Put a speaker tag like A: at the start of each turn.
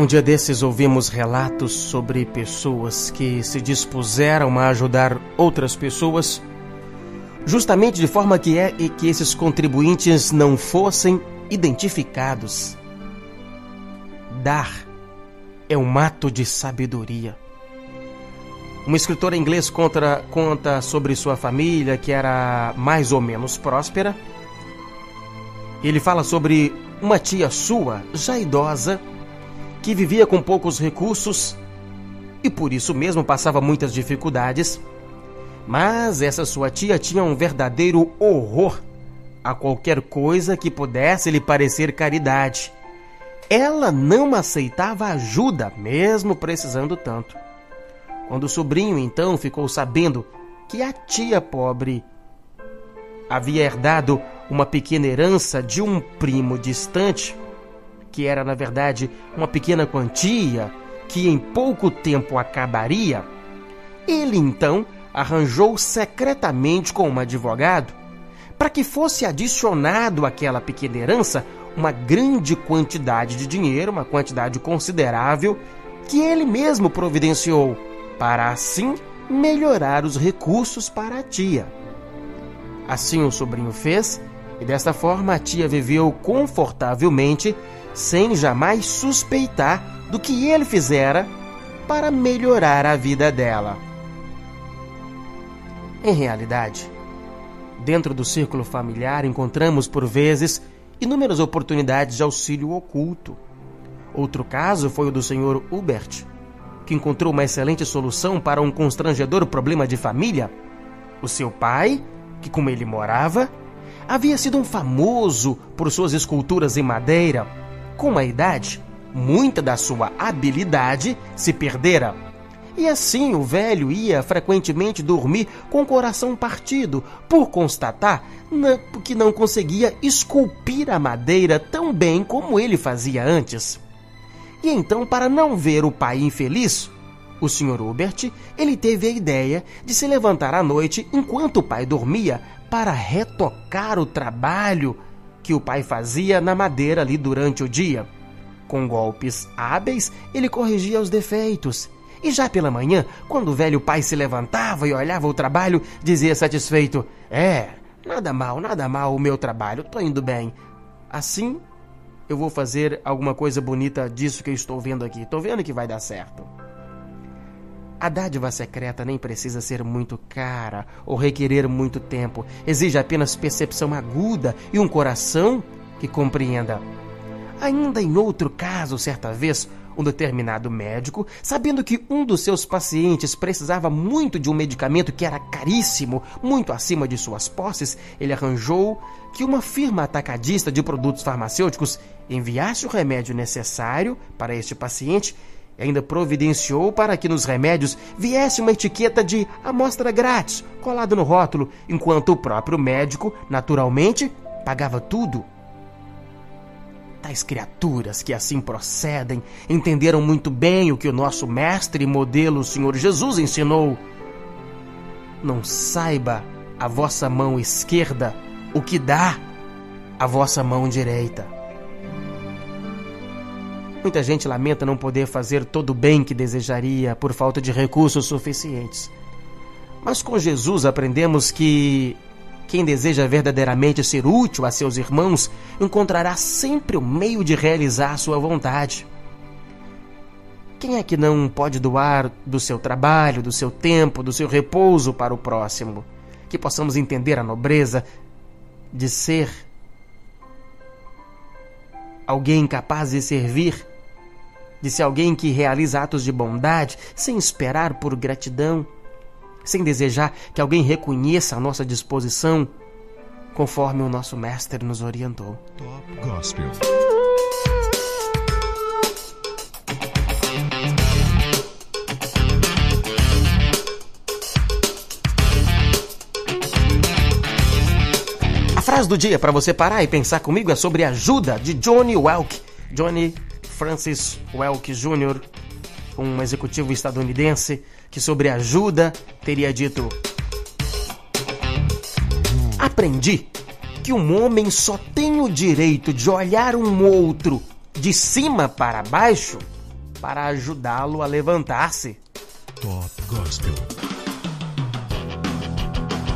A: Um dia desses ouvimos relatos sobre pessoas que se dispuseram a ajudar outras pessoas, justamente de forma que é e que esses contribuintes não fossem identificados. Dar é um ato de sabedoria. Um escritor inglês conta, conta sobre sua família que era mais ou menos próspera. Ele fala sobre uma tia sua, já idosa, que vivia com poucos recursos e por isso mesmo passava muitas dificuldades. Mas essa sua tia tinha um verdadeiro horror a qualquer coisa que pudesse lhe parecer caridade. Ela não aceitava ajuda, mesmo precisando tanto. Quando o sobrinho então ficou sabendo que a tia pobre havia herdado uma pequena herança de um primo distante, que era na verdade uma pequena quantia que em pouco tempo acabaria, ele então arranjou secretamente com um advogado para que fosse adicionado àquela pequena herança uma grande quantidade de dinheiro, uma quantidade considerável, que ele mesmo providenciou, para assim melhorar os recursos para a tia. Assim o sobrinho fez, e desta forma a tia viveu confortavelmente, sem jamais suspeitar do que ele fizera para melhorar a vida dela. Em realidade, dentro do círculo familiar encontramos por vezes inúmeras oportunidades de auxílio oculto. Outro caso foi o do senhor Hubert, que encontrou uma excelente solução para um constrangedor problema de família. O seu pai, que como ele morava, havia sido um famoso por suas esculturas em madeira. Com a idade, muita da sua habilidade se perdera e assim o velho ia frequentemente dormir com o coração partido, por constatar que não conseguia esculpir a madeira tão bem como ele fazia antes. E então, para não ver o pai infeliz, o Sr. Hubert, ele teve a ideia de se levantar à noite enquanto o pai dormia para retocar o trabalho que o pai fazia na madeira ali durante o dia. Com golpes hábeis, ele corrigia os defeitos e já pela manhã, quando o velho pai se levantava e olhava o trabalho, dizia satisfeito: É, nada mal, nada mal o meu trabalho, tô indo bem. Assim, eu vou fazer alguma coisa bonita disso que eu estou vendo aqui. Tô vendo que vai dar certo. A dádiva secreta nem precisa ser muito cara ou requerer muito tempo. Exige apenas percepção aguda e um coração que compreenda. Ainda em outro caso, certa vez, um determinado médico, sabendo que um dos seus pacientes precisava muito de um medicamento que era caríssimo, muito acima de suas posses, ele arranjou que uma firma atacadista de produtos farmacêuticos enviasse o remédio necessário para este paciente e ainda providenciou para que nos remédios viesse uma etiqueta de amostra grátis colada no rótulo, enquanto o próprio médico, naturalmente, pagava tudo. Tais criaturas que assim procedem entenderam muito bem o que o nosso mestre e modelo, o Senhor Jesus, ensinou. Não saiba a vossa mão esquerda o que dá a vossa mão direita. Muita gente lamenta não poder fazer todo o bem que desejaria por falta de recursos suficientes. Mas com Jesus aprendemos que quem deseja verdadeiramente ser útil a seus irmãos encontrará sempre o meio de realizar sua vontade. Quem é que não pode doar do seu trabalho, do seu tempo, do seu repouso para o próximo? Que possamos entender a nobreza de ser alguém capaz de servir, ser alguém que realiza atos de bondade sem esperar por gratidão sem desejar que alguém reconheça a nossa disposição, conforme o nosso mestre nos orientou. Top Gospel. A frase do dia para você parar e pensar comigo é sobre ajuda de Johnny Welk. Johnny Francis Welk Jr., um executivo estadunidense que sobre ajuda teria dito: Aprendi que um homem só tem o direito de olhar um outro de cima para baixo para ajudá-lo a levantar-se.
B: Top Gospel.